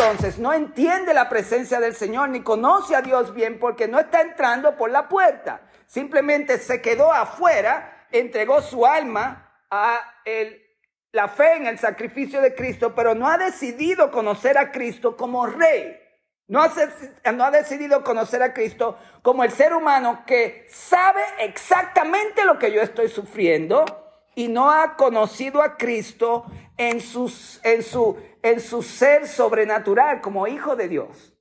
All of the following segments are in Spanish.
entonces no entiende la presencia del Señor ni conoce a Dios bien porque no está entrando por la puerta. Simplemente se quedó afuera, entregó su alma a la fe en el sacrificio de Cristo, pero no ha decidido conocer a Cristo como rey. No no ha, decidido conocer a Cristo como el ser humano que sabe exactamente lo que yo estoy sufriendo y no ha conocido a Cristo en, en, su, en su ser sobrenatural como hijo de Dios.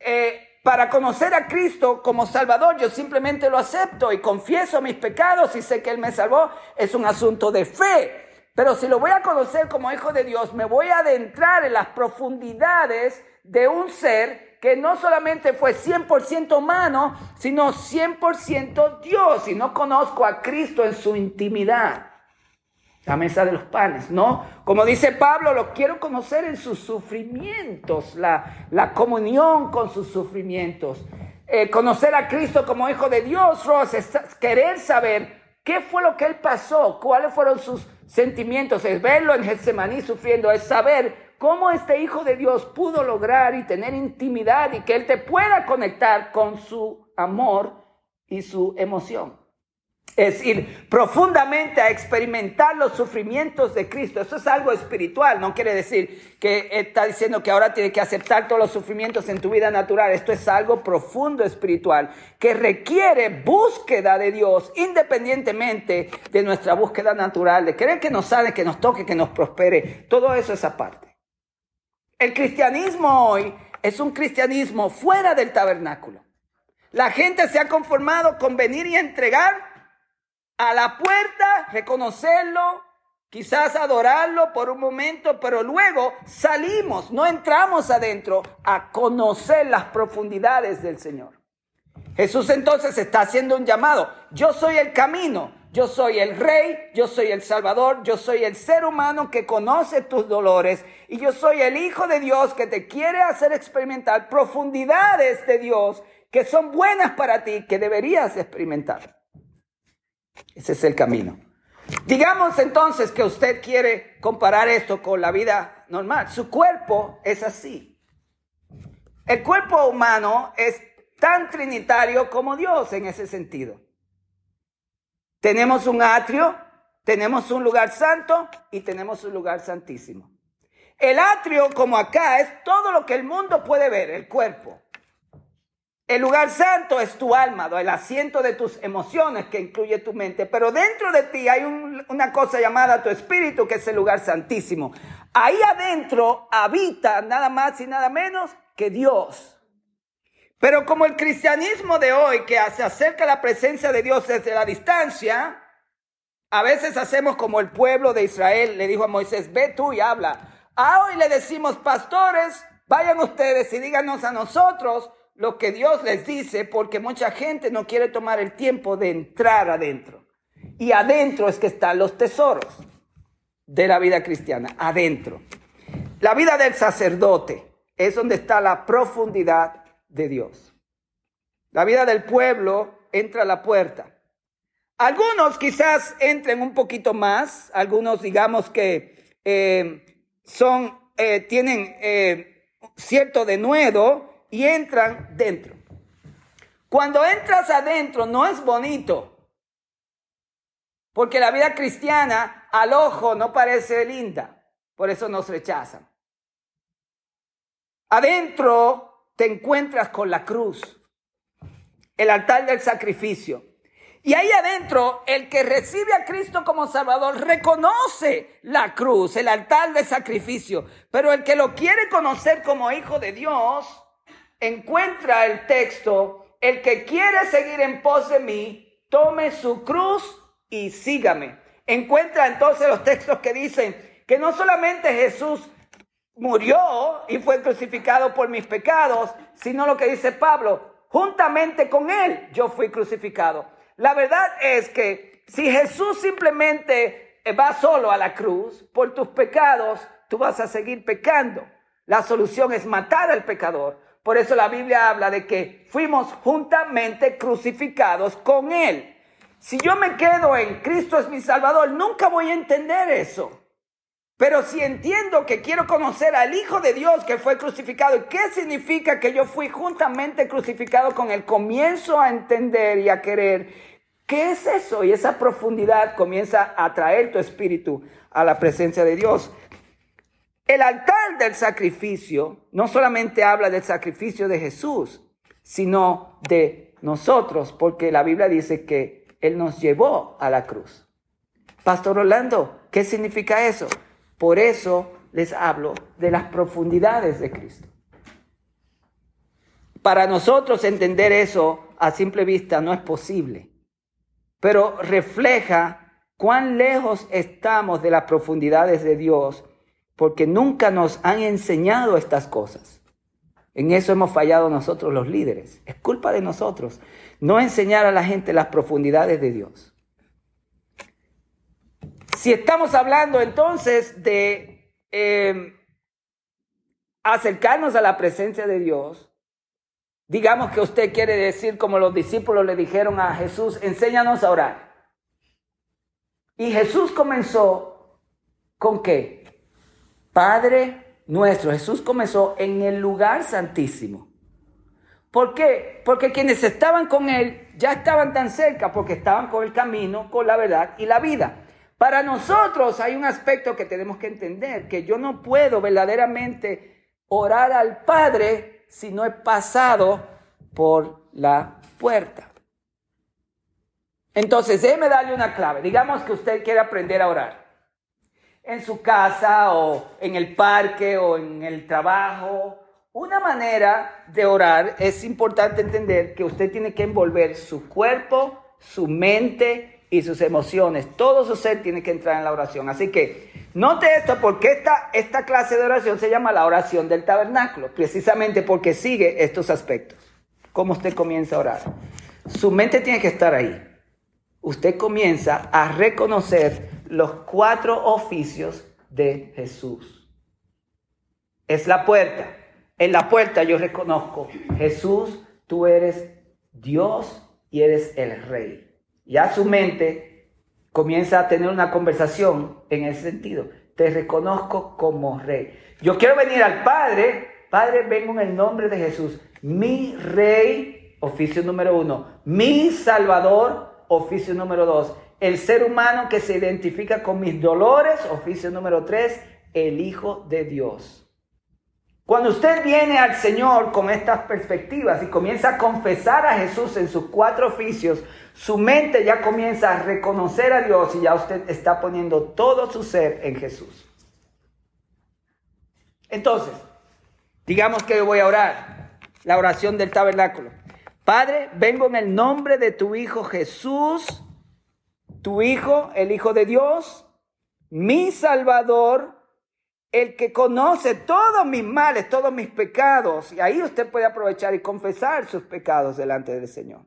Eh, para conocer a Cristo como Salvador, yo simplemente lo acepto y confieso mis pecados y sé que Él me salvó. Es un asunto de fe. Pero si lo voy a conocer como hijo de Dios, me voy a adentrar en las profundidades de un ser que no solamente fue 100% humano, sino 100% Dios. Y no conozco a Cristo en su intimidad. La mesa de los panes, ¿no? Como dice Pablo, lo quiero conocer en sus sufrimientos, la, la comunión con sus sufrimientos. Eh, conocer a Cristo como hijo de Dios, Ross, es querer saber qué fue lo que él pasó, cuáles fueron sus sentimientos, es verlo en Getsemaní sufriendo, es saber cómo este hijo de Dios pudo lograr y tener intimidad y que él te pueda conectar con su amor y su emoción es ir profundamente a experimentar los sufrimientos de Cristo. Eso es algo espiritual, no quiere decir que está diciendo que ahora tiene que aceptar todos los sufrimientos en tu vida natural. Esto es algo profundo espiritual que requiere búsqueda de Dios independientemente de nuestra búsqueda natural, de querer que nos sane, que nos toque, que nos prospere. Todo eso es aparte. El cristianismo hoy es un cristianismo fuera del tabernáculo. La gente se ha conformado con venir y entregar a la puerta, reconocerlo, quizás adorarlo por un momento, pero luego salimos, no entramos adentro a conocer las profundidades del Señor. Jesús entonces está haciendo un llamado. Yo soy el camino, yo soy el rey, yo soy el salvador, yo soy el ser humano que conoce tus dolores y yo soy el Hijo de Dios que te quiere hacer experimentar profundidades de Dios que son buenas para ti, que deberías experimentar. Ese es el camino. Digamos entonces que usted quiere comparar esto con la vida normal. Su cuerpo es así. El cuerpo humano es tan trinitario como Dios en ese sentido. Tenemos un atrio, tenemos un lugar santo y tenemos un lugar santísimo. El atrio, como acá, es todo lo que el mundo puede ver, el cuerpo. El lugar santo es tu alma, el asiento de tus emociones que incluye tu mente, pero dentro de ti hay una cosa llamada tu espíritu que es el lugar santísimo. Ahí adentro habita nada más y nada menos que Dios. Pero como el cristianismo de hoy que se acerca a la presencia de Dios desde la distancia, a veces hacemos como el pueblo de Israel le dijo a Moisés, ve tú y habla. A hoy le decimos, pastores, vayan ustedes y díganos a nosotros lo que Dios les dice porque mucha gente no quiere tomar el tiempo de entrar adentro. Y adentro es que están los tesoros de la vida cristiana, adentro. La vida del sacerdote es donde está la profundidad de Dios. La vida del pueblo entra a la puerta. Algunos quizás entren un poquito más, algunos digamos que eh, son, eh, tienen eh, cierto denuedo, y entran dentro. Cuando entras adentro no es bonito, porque la vida cristiana al ojo no parece linda, por eso nos rechazan. Adentro te encuentras con la cruz, el altar del sacrificio. Y ahí adentro, el que recibe a Cristo como Salvador reconoce la cruz, el altar del sacrificio. Pero el que lo quiere conocer como hijo de Dios, encuentra el texto, el que quiere seguir en pos de mí, tome su cruz y sígame. Encuentra entonces los textos que dicen que no solamente Jesús murió y fue crucificado por mis pecados, sino lo que dice Pablo, juntamente con él yo fui crucificado. La verdad es que si Jesús simplemente va solo a la cruz por tus pecados, tú vas a seguir pecando. La solución es matar al pecador. Por eso la Biblia habla de que fuimos juntamente crucificados con Él. Si yo me quedo en Cristo es mi Salvador, nunca voy a entender eso. Pero si entiendo que quiero conocer al Hijo de Dios que fue crucificado, ¿y qué significa que yo fui juntamente crucificado con él? Comienzo a entender y a querer qué es eso y esa profundidad comienza a traer tu espíritu a la presencia de Dios. El altar del sacrificio no solamente habla del sacrificio de Jesús, sino de nosotros, porque la Biblia dice que Él nos llevó a la cruz. Pastor Orlando, ¿qué significa eso? Por eso les hablo de las profundidades de Cristo. Para nosotros entender eso a simple vista no es posible, pero refleja cuán lejos estamos de las profundidades de Dios, porque nunca nos han enseñado estas cosas. En eso hemos fallado nosotros los líderes. Es culpa de nosotros no enseñar a la gente las profundidades de Dios. Si estamos hablando entonces de em, acercarnos a la presencia de Dios, digamos que usted quiere decir como los discípulos le dijeron a Jesús, enséñanos a orar. Y Jesús comenzó con qué? Padre nuestro. Jesús comenzó en el lugar santísimo. ¿Por qué? Porque quienes estaban con él ya estaban tan cerca porque estaban con el camino, con la verdad y la vida. Para nosotros hay un aspecto que tenemos que entender, que yo no puedo verdaderamente orar al Padre si no he pasado por la puerta. Entonces, déjeme darle una clave. Digamos que usted quiere aprender a orar. En su casa o en el parque o en el trabajo. Una manera de orar es importante entender que usted tiene que envolver su cuerpo, su mente y sus emociones. Todo su ser tiene que entrar en la oración. Así que note esto porque esta, esta clase de oración se llama la oración del tabernáculo, precisamente porque sigue estos aspectos. ¿Cómo usted comienza a orar? Su mente tiene que estar ahí. Usted comienza a reconocer los cuatro oficios de Jesús. Es la puerta. En la puerta yo reconozco, Jesús, tú eres Dios y eres el Rey ya su mente comienza a tener una conversación en ese sentido. Te reconozco como rey. Yo quiero venir al Padre. Padre, vengo en el nombre de Jesús. Mi rey, oficio número uno. Mi Salvador, oficio número dos. El ser humano que se identifica con mis dolores, oficio número tres. El Hijo de Dios. Cuando usted viene al Señor con estas perspectivas y comienza a confesar a Jesús en sus cuatro oficios, su mente ya comienza a reconocer a Dios y ya usted está poniendo todo su ser en Jesús. Entonces, digamos que yo voy a orar la oración del tabernáculo. Padre, vengo en el nombre de tu Hijo Jesús, tu Hijo, el Hijo de Dios, mi Salvador, el que conoce todos mis males, todos mis pecados. Y ahí usted puede aprovechar y confesar sus pecados delante del Señor.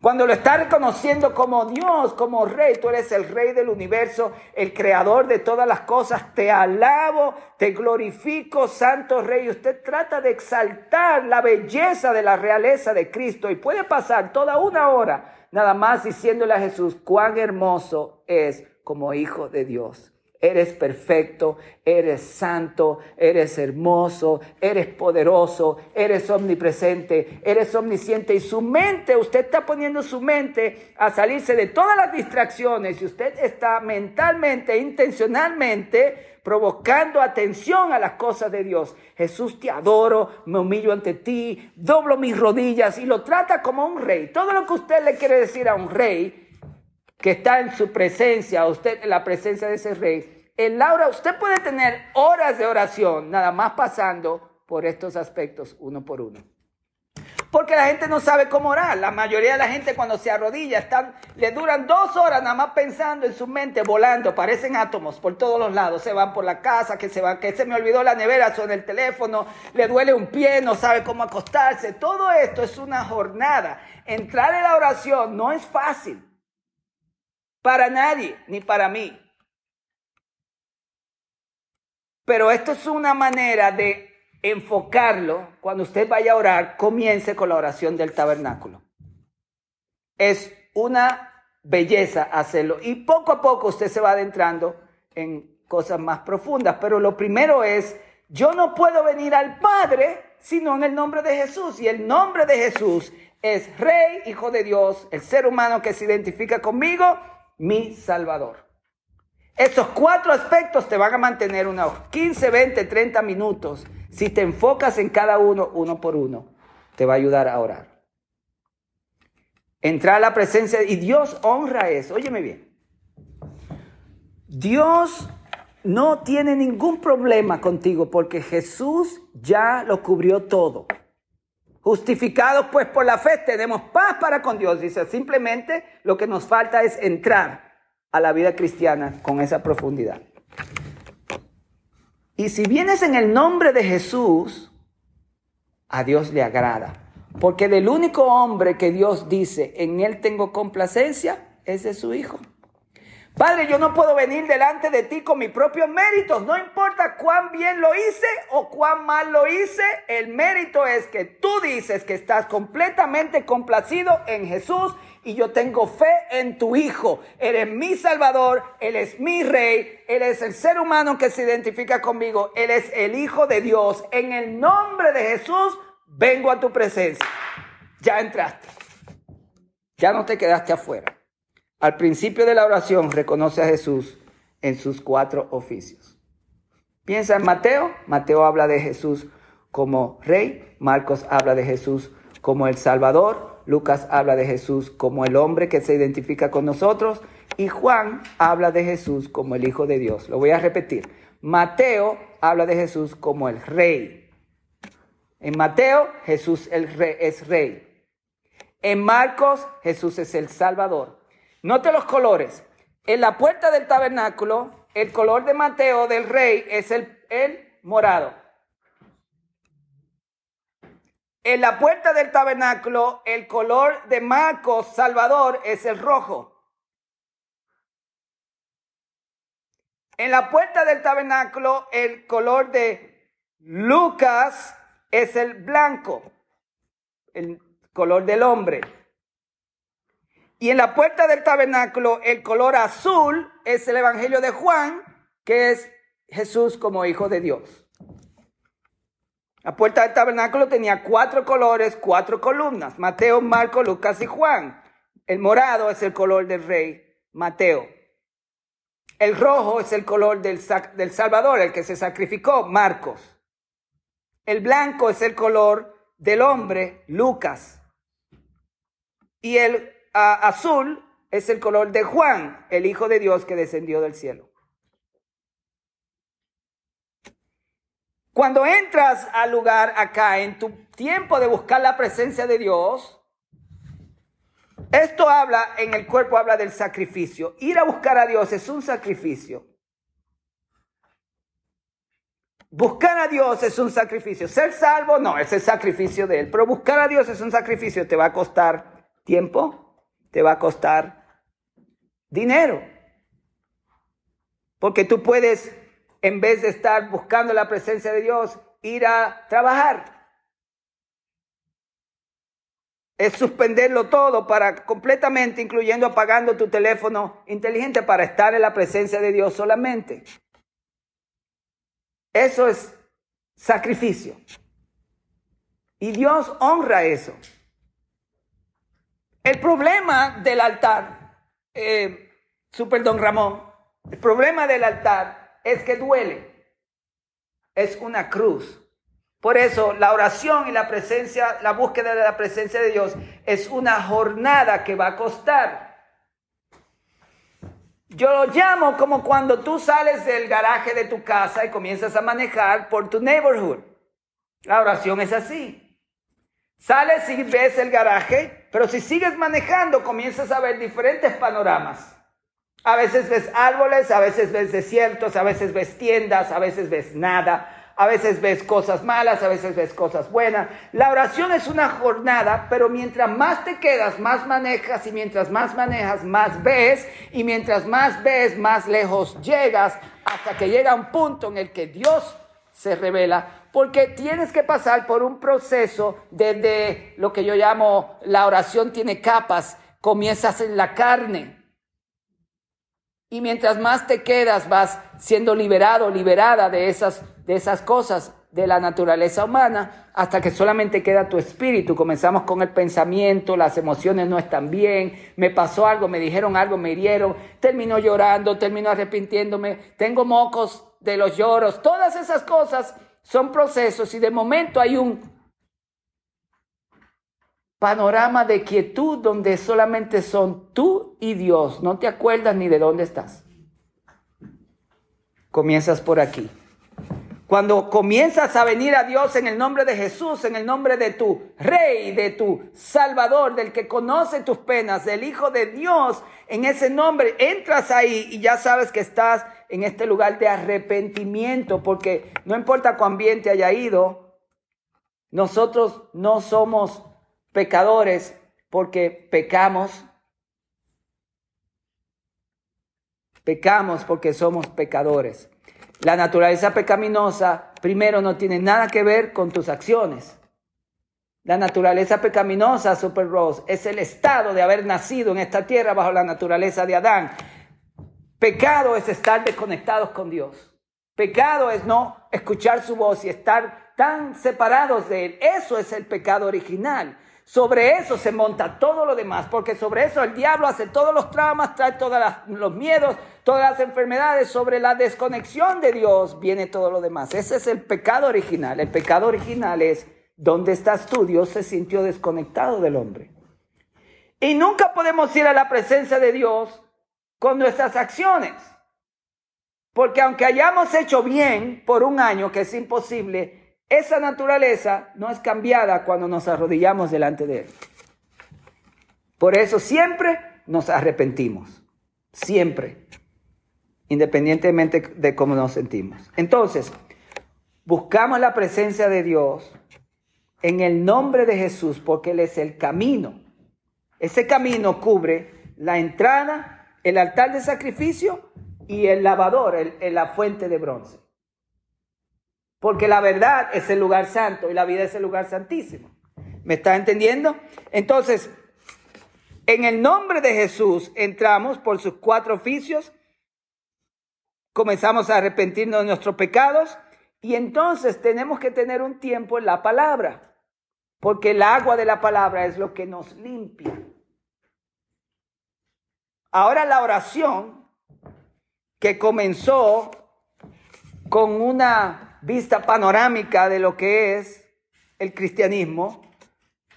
Cuando lo está reconociendo como Dios, como Rey, tú eres el Rey del universo, el creador de todas las cosas, te alabo, te glorifico, Santo Rey. Usted trata de exaltar la belleza de la realeza de Cristo y puede pasar toda una hora nada más diciéndole a Jesús cuán hermoso es como hijo de Dios. Eres perfecto, eres santo, eres hermoso, eres poderoso, eres omnipresente, eres omnisciente y su mente, usted está poniendo su mente a salirse de todas las distracciones y usted está mentalmente, intencionalmente provocando atención a las cosas de Dios. Jesús te adoro, me humillo ante ti, doblo mis rodillas y lo trata como un rey. Todo lo que usted le quiere decir a un rey, que está en su presencia, usted en la presencia de ese rey. En Laura, usted puede tener horas de oración, nada más pasando por estos aspectos uno por uno. Porque la gente no sabe cómo orar. La mayoría de la gente cuando se arrodilla están, le duran dos horas nada más pensando en su mente, volando, parecen átomos por todos los lados. Se van por la casa, que se van, que se me olvidó la nevera, son el teléfono, le duele un pie, no sabe cómo acostarse. Todo esto es una jornada. Entrar en la oración no es fácil para nadie, ni para mí. Pero esto es una manera de enfocarlo. Cuando usted vaya a orar, comience con la oración del tabernáculo. Es una belleza hacerlo. Y poco a poco usted se va adentrando en cosas más profundas. Pero lo primero es, yo no puedo venir al Padre sino en el nombre de Jesús. Y el nombre de Jesús es Rey, Hijo de Dios, el ser humano que se identifica conmigo, mi Salvador. Esos cuatro aspectos te van a mantener unos 15, 20, 30 minutos. Si te enfocas en cada uno, uno por uno, te va a ayudar a orar. Entrar a la presencia y Dios honra eso. Óyeme bien. Dios no tiene ningún problema contigo porque Jesús ya lo cubrió todo. Justificados pues por la fe tenemos paz para con Dios. Dice, simplemente lo que nos falta es entrar a la vida cristiana con esa profundidad. Y si vienes en el nombre de Jesús, a Dios le agrada. Porque del único hombre que Dios dice, en él tengo complacencia, ese es su Hijo. Padre, yo no puedo venir delante de ti con mis propios méritos. No importa cuán bien lo hice o cuán mal lo hice. El mérito es que tú dices que estás completamente complacido en Jesús y yo tengo fe en tu Hijo. Eres mi Salvador, Él es mi Rey, Él es el ser humano que se identifica conmigo, Él es el Hijo de Dios. En el nombre de Jesús vengo a tu presencia. Ya entraste. Ya no te quedaste afuera. Al principio de la oración reconoce a Jesús en sus cuatro oficios. Piensa en Mateo. Mateo habla de Jesús como rey. Marcos habla de Jesús como el Salvador. Lucas habla de Jesús como el hombre que se identifica con nosotros. Y Juan habla de Jesús como el Hijo de Dios. Lo voy a repetir. Mateo habla de Jesús como el rey. En Mateo, Jesús es rey. En Marcos, Jesús es el Salvador. Note los colores. En la puerta del tabernáculo, el color de Mateo del rey es el, morado. En la puerta del tabernáculo, el color de Marcos Salvador es el rojo. En la puerta del tabernáculo, el color de Lucas es el blanco, el color del hombre. Y en la puerta del tabernáculo, el color azul es el Evangelio de Juan, que es Jesús como Hijo de Dios. La puerta del tabernáculo tenía cuatro colores, cuatro columnas. Mateo, Marco, Lucas y Juan. El morado es el color del rey Mateo. El rojo es el color del, del Salvador, el que se sacrificó, Marcos. El blanco es el color del hombre, Lucas. Y el azul es el color de Juan, el Hijo de Dios que descendió del cielo. Cuando entras al lugar acá, en tu tiempo de buscar la presencia de Dios, esto habla, en el cuerpo habla del sacrificio. Ir a buscar a Dios es un sacrificio. Buscar a Dios es un sacrificio. Ser salvo, no, es el sacrificio de Él. Pero buscar a Dios es un sacrificio. Te va a costar tiempo, te va a costar dinero. Porque tú puedes, en vez de estar buscando la presencia de Dios, ir a trabajar. Es suspenderlo todo para completamente, incluyendo apagando tu teléfono inteligente para estar en la presencia de Dios solamente. Eso es sacrificio. Y Dios honra eso. El problema del altar, eh, Super Don Ramón, el problema del altar es que duele. Es una cruz. Por eso la oración y la presencia, la búsqueda de la presencia de Dios es una jornada que va a costar. Yo lo llamo como cuando tú sales del garaje de tu casa y comienzas a manejar por tu neighborhood. La oración es así. Sales y ves el garaje, pero si sigues manejando comienzas a ver diferentes panoramas. A veces ves árboles, a veces ves desiertos, a veces ves tiendas, a veces ves nada, a veces ves cosas malas, a veces ves cosas buenas. La oración es una jornada, pero mientras más te quedas, más manejas y mientras más manejas, más ves y mientras más ves, más lejos llegas hasta que llega un punto en el que Dios se revela porque tienes que pasar por un proceso desde lo que yo llamo la oración tiene capas, comienzas en la carne. Y mientras más te quedas, vas siendo liberado, liberada de esas, de esas cosas de la naturaleza humana, hasta que solamente queda tu espíritu. Comenzamos con el pensamiento, las emociones no están bien, me pasó algo, me dijeron algo, me hirieron, termino llorando, termino arrepintiéndome, tengo mocos de los lloros, todas esas cosas son procesos y de momento hay un panorama de quietud donde solamente son tú y Dios. No te acuerdas ni de dónde estás. Comienzas por aquí. Cuando comienzas a venir a Dios en el nombre de Jesús, en el nombre de tu Rey, de tu Salvador, del que conoce tus penas, del Hijo de Dios, en ese nombre entras ahí y ya sabes que estás en este lugar de arrepentimiento, porque no importa cuán bien te haya ido, nosotros no somos pecadores porque pecamos. Pecamos porque somos pecadores. La naturaleza pecaminosa, primero, no tiene nada que ver con tus acciones. La naturaleza pecaminosa, Super Rose, es el estado de haber nacido en esta tierra bajo la naturaleza de Adán. Pecado es estar desconectados con Dios. Pecado es no escuchar su voz y estar tan separados de Él. Eso es el pecado original. Sobre eso se monta todo lo demás, porque sobre eso el diablo hace todos los traumas, trae todos los miedos, todas las enfermedades. Sobre la desconexión de Dios viene todo lo demás. Ese es el pecado original. El pecado original es donde estás tú. Dios se sintió desconectado del hombre. Y nunca podemos ir a la presencia de Dios con nuestras acciones. Porque aunque hayamos hecho bien por un año, que es imposible, esa naturaleza no es cambiada cuando nos arrodillamos delante de Él. Por eso siempre nos arrepentimos, siempre, independientemente de cómo nos sentimos. Entonces, buscamos la presencia de Dios en el nombre de Jesús porque Él es el camino. Ese camino cubre la entrada, el altar de sacrificio y el lavador, la fuente de bronce. Porque la verdad es el lugar santo y la vida es el lugar santísimo. ¿Me está entendiendo? Entonces, en el nombre de Jesús entramos por sus cuatro oficios, comenzamos a arrepentirnos de nuestros pecados y entonces tenemos que tener un tiempo en la palabra, porque el agua de la palabra es lo que nos limpia. Ahora la oración que comenzó con una vista panorámica de lo que es el cristianismo.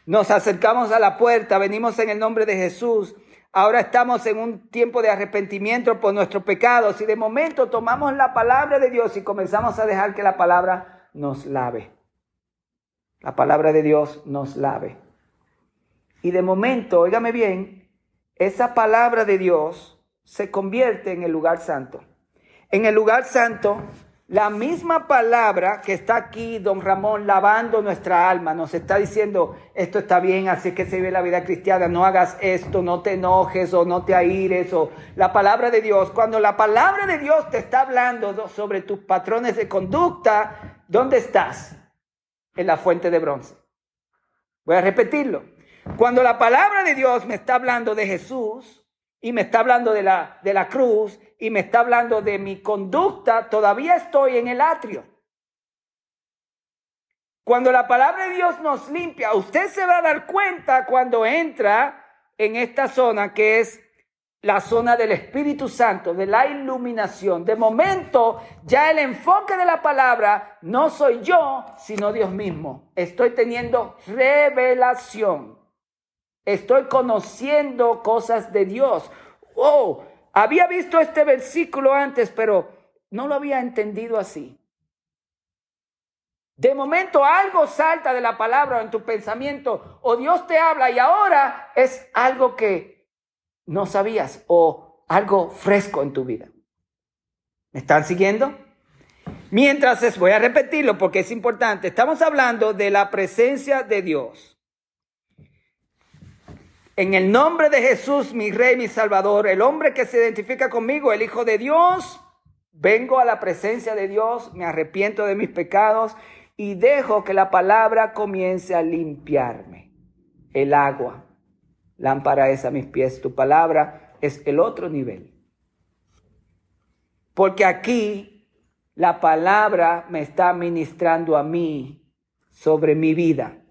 Nos acercamos a la puerta, venimos en el nombre de Jesús. Ahora estamos en un tiempo de arrepentimiento por nuestros pecados y de momento tomamos la palabra de Dios y comenzamos a dejar que la palabra nos lave. La palabra de Dios nos lave. Y de momento, óigame bien, esa palabra de Dios se convierte en el lugar santo. En el lugar santo la misma palabra que está aquí, don Ramón, lavando nuestra alma, nos está diciendo, esto está bien, así que se vive la vida cristiana, no hagas esto, no te enojes o no te aires, o la palabra de Dios. Cuando la palabra de Dios te está hablando sobre tus patrones de conducta, ¿dónde estás? En la fuente de bronce. Voy a repetirlo. Cuando la palabra de Dios me está hablando de Jesús y me está hablando de la, de la cruz y me está hablando de mi conducta, todavía estoy en el atrio. Cuando la palabra de Dios nos limpia, usted se va a dar cuenta cuando entra en esta zona que es la zona del Espíritu Santo, de la iluminación. De momento, ya el enfoque de la palabra no soy yo, sino Dios mismo. Estoy teniendo revelación. Estoy conociendo cosas de Dios. Oh, había visto este versículo antes, pero no lo había entendido así. De momento algo salta de la palabra en tu pensamiento o Dios te habla y ahora es algo que no sabías o algo fresco en tu vida. ¿Me están siguiendo? Mientras es, voy a repetirlo porque es importante, estamos hablando de la presencia de Dios. En el nombre de Jesús, mi Rey, mi Salvador, el hombre que se identifica conmigo, el Hijo de Dios, vengo a la presencia de Dios, me arrepiento de mis pecados y dejo que la palabra comience a limpiarme. El agua, lámpara es a mis pies, tu palabra es el otro nivel. porque aquí la palabra me está ministrando a mí sobre mi vida.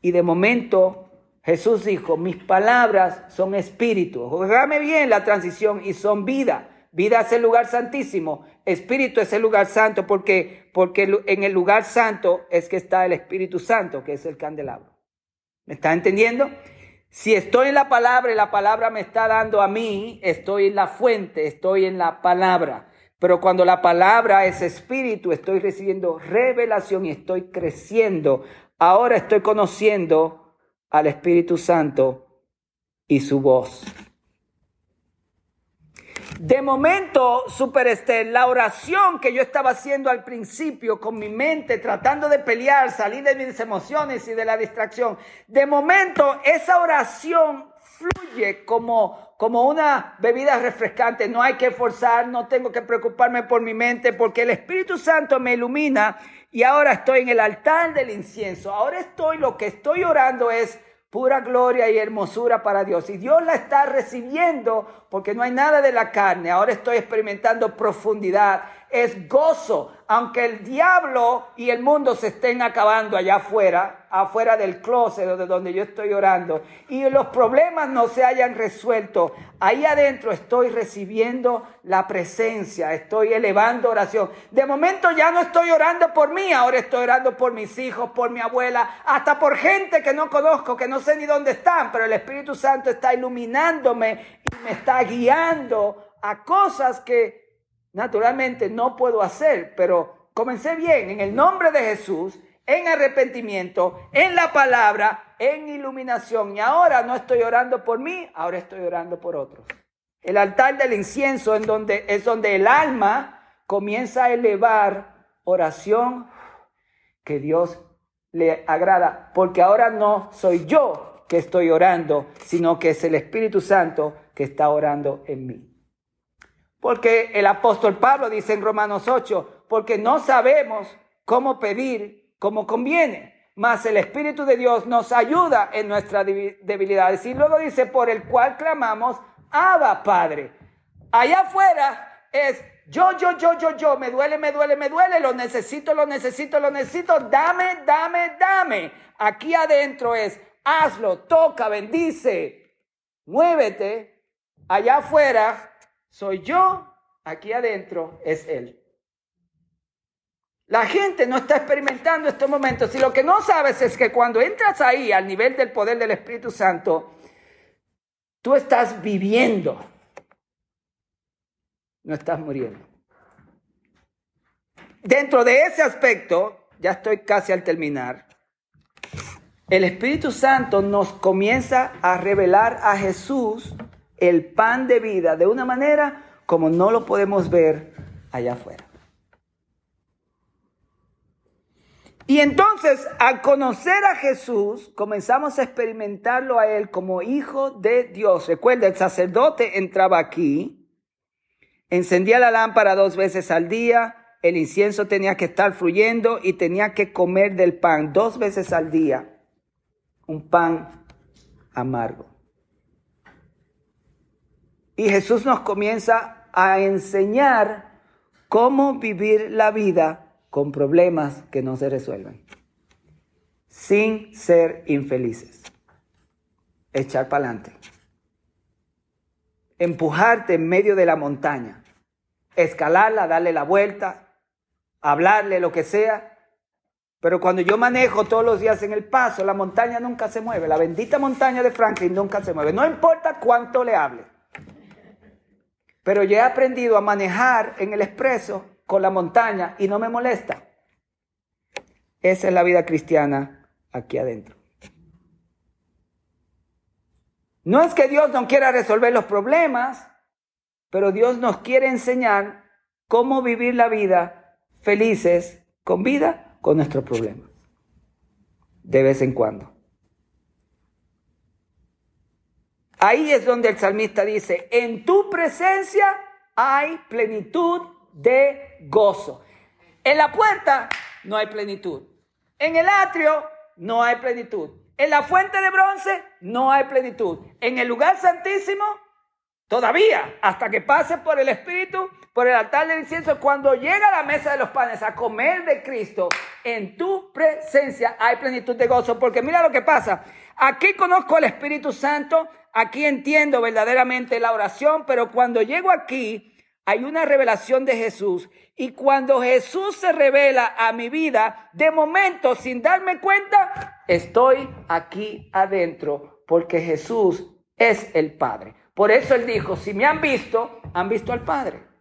Y de momento Jesús dijo, mis palabras son espíritu. Jógame bien la transición y son vida. Vida es el lugar santísimo, espíritu es el lugar santo porque, porque en el lugar santo es que está el Espíritu Santo, que es el candelabro. ¿Me está entendiendo? Si estoy en la palabra y la palabra me está dando a mí, estoy en la fuente, estoy en la palabra. Pero cuando la palabra es espíritu, estoy recibiendo revelación y estoy creciendo. Ahora estoy conociendo al Espíritu Santo y su voz. De momento, Super la oración que yo estaba haciendo al principio con mi mente, tratando de pelear, salir de mis emociones y de la distracción, de momento esa oración fluye como, como una bebida refrescante. No hay que forzar, no tengo que preocuparme por mi mente, porque el Espíritu Santo me ilumina y ahora estoy en el altar del incienso. Ahora estoy, lo que estoy orando es pura gloria y hermosura para Dios. Y Dios la está recibiendo porque no hay nada de la carne. Ahora estoy experimentando profundidad. Es gozo, aunque el diablo y el mundo se estén acabando allá afuera afuera del closet de donde yo estoy orando y los problemas no se hayan resuelto, ahí adentro estoy recibiendo la presencia, estoy elevando oración. De momento ya no estoy orando por mí, ahora estoy orando por mis hijos, por mi abuela, hasta por gente que no conozco, que no sé ni dónde están, pero el Espíritu Santo está iluminándome y me está guiando a cosas que naturalmente no puedo hacer, pero comencé bien en el nombre de Jesús en arrepentimiento, en la palabra, en iluminación. Y ahora no estoy orando por mí, ahora estoy orando por otros. El altar del incienso en donde, es donde el alma comienza a elevar oración que Dios le agrada. Porque ahora no soy yo que estoy orando, sino que es el Espíritu Santo que está orando en mí. Porque el apóstol Pablo dice en Romanos 8, porque no sabemos cómo pedir como conviene. Mas el Espíritu de Dios nos ayuda en nuestras debilidades. Y luego dice, por el cual clamamos, Abba Padre. Allá afuera es yo, yo, yo, yo, yo, me duele, me duele, me duele, lo necesito, lo necesito, lo necesito, dame, dame, dame. Aquí adentro es hazlo, toca, bendice, muévete. Allá afuera soy yo, aquí adentro es Él. La gente no está experimentando estos momentos y lo que no sabes es que cuando entras ahí al nivel del poder del Espíritu Santo, tú estás viviendo, no estás muriendo. Dentro de ese aspecto, ya estoy casi al terminar, el Espíritu Santo nos comienza a revelar a Jesús el pan de vida de una manera como no lo podemos ver allá afuera. Y entonces, al conocer a Jesús, comenzamos a experimentarlo a Él como hijo de Dios. Recuerda, el sacerdote entraba aquí, encendía la lámpara dos veces al día, el incienso tenía que estar fluyendo y tenía que comer del pan dos veces al día, un pan amargo. Y Jesús nos comienza a enseñar cómo vivir la vida con problemas que no se resuelven, sin ser infelices. Echar para adelante. Empujarte en medio de la montaña. Escalarla, darle la vuelta, hablarle lo que sea. Pero cuando yo manejo todos los días en el paso, la montaña nunca se mueve. La bendita montaña de Franklin nunca se mueve. No importa cuánto le hable. Pero yo he aprendido a manejar en el expreso con la montaña y no me molesta. Esa es la vida cristiana aquí adentro. No es que Dios no quiera resolver los problemas, pero Dios nos quiere enseñar cómo vivir la vida felices con vida con nuestros problemas. De vez en cuando. Ahí es donde el salmista dice, en tu presencia hay plenitud de gozo. En la puerta no hay plenitud. En el atrio no hay plenitud. En la fuente de bronce no hay plenitud. En el lugar santísimo Todavía, hasta que pase por el Espíritu, por el altar del incienso, cuando llega a la mesa de los panes a comer de Cristo, en tu presencia hay plenitud de gozo. Porque mira lo que pasa. Aquí conozco al Espíritu Santo, aquí entiendo verdaderamente la oración, pero cuando llego aquí, hay una revelación de Jesús. Y cuando Jesús se revela a mi vida, de momento, sin darme cuenta, estoy aquí adentro, porque Jesús es el Padre. Por eso Él dijo, si me han visto, han visto al Padre.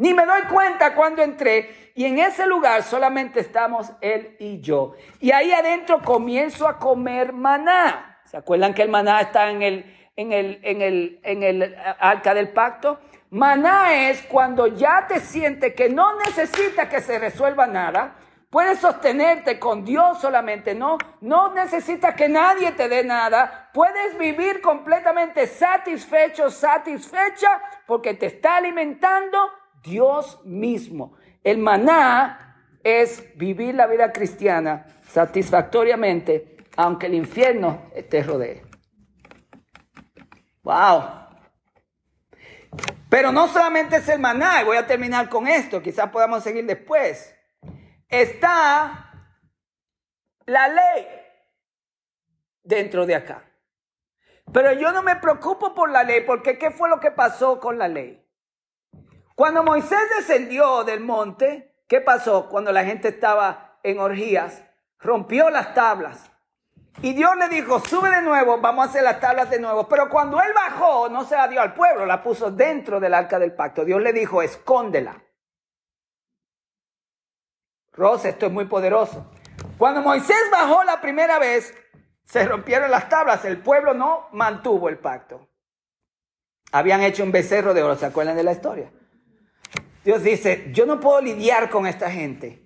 Ni me doy cuenta cuando entré y en ese lugar solamente estamos Él y yo. Y ahí adentro comienzo a comer maná. ¿Se acuerdan que el maná está en el, en el, en el, en el arca del pacto? Maná es cuando ya te sientes que no necesitas que se resuelva nada. Puedes sostenerte con Dios solamente, no, no necesitas que nadie te dé nada. Puedes vivir completamente satisfecho, satisfecha, porque te está alimentando Dios mismo. El maná es vivir la vida cristiana satisfactoriamente, aunque el infierno te rodee. Wow. Pero no solamente es el maná, y voy a terminar con esto, quizás podamos seguir después. Está la ley dentro de acá. Pero yo no me preocupo por la ley, porque ¿qué fue lo que pasó con la ley? Cuando Moisés descendió del monte, ¿qué pasó? Cuando la gente estaba en orgías, rompió las tablas. Y Dios le dijo, sube de nuevo, vamos a hacer las tablas de nuevo. Pero cuando él bajó, no se la dio al pueblo, la puso dentro del arca del pacto. Dios le dijo, escóndela. Rosa, esto es muy poderoso. Cuando Moisés bajó la primera vez, se rompieron las tablas. El pueblo no mantuvo el pacto. Habían hecho un becerro de oro, ¿se acuerdan de la historia? Dios dice, yo no puedo lidiar con esta gente.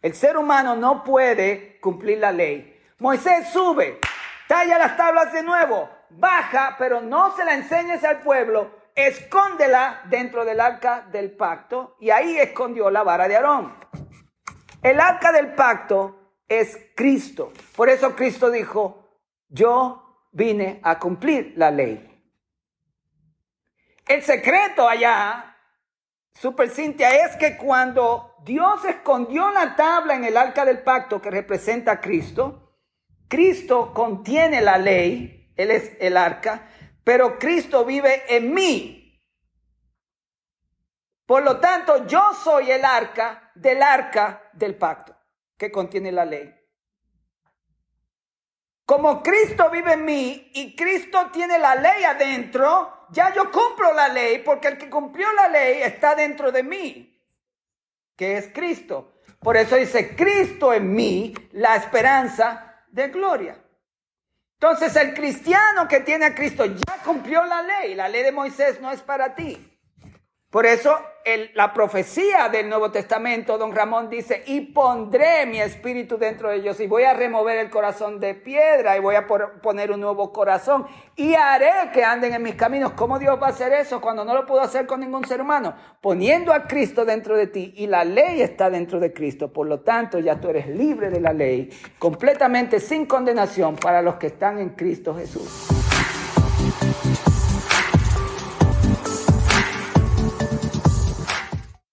El ser humano no puede cumplir la ley. Moisés sube, talla las tablas de nuevo, baja, pero no se la enseñes al pueblo, escóndela dentro del arca del pacto y ahí escondió la vara de Aarón. El arca del pacto es Cristo. Por eso Cristo dijo, yo vine a cumplir la ley. El secreto allá, Super Cintia, es que cuando Dios escondió la tabla en el arca del pacto que representa a Cristo, Cristo contiene la ley, Él es el arca, pero Cristo vive en mí. Por lo tanto, yo soy el arca del arca del pacto que contiene la ley. Como Cristo vive en mí y Cristo tiene la ley adentro, ya yo cumplo la ley porque el que cumplió la ley está dentro de mí, que es Cristo. Por eso dice, Cristo en mí, la esperanza de gloria. Entonces el cristiano que tiene a Cristo ya cumplió la ley. La ley de Moisés no es para ti. Por eso la profecía del Nuevo Testamento, don Ramón dice, y pondré mi espíritu dentro de ellos y voy a remover el corazón de piedra y voy a poner un nuevo corazón y haré que anden en mis caminos. ¿Cómo Dios va a hacer eso cuando no lo puedo hacer con ningún ser humano? Poniendo a Cristo dentro de ti y la ley está dentro de Cristo. Por lo tanto, ya tú eres libre de la ley, completamente sin condenación para los que están en Cristo Jesús.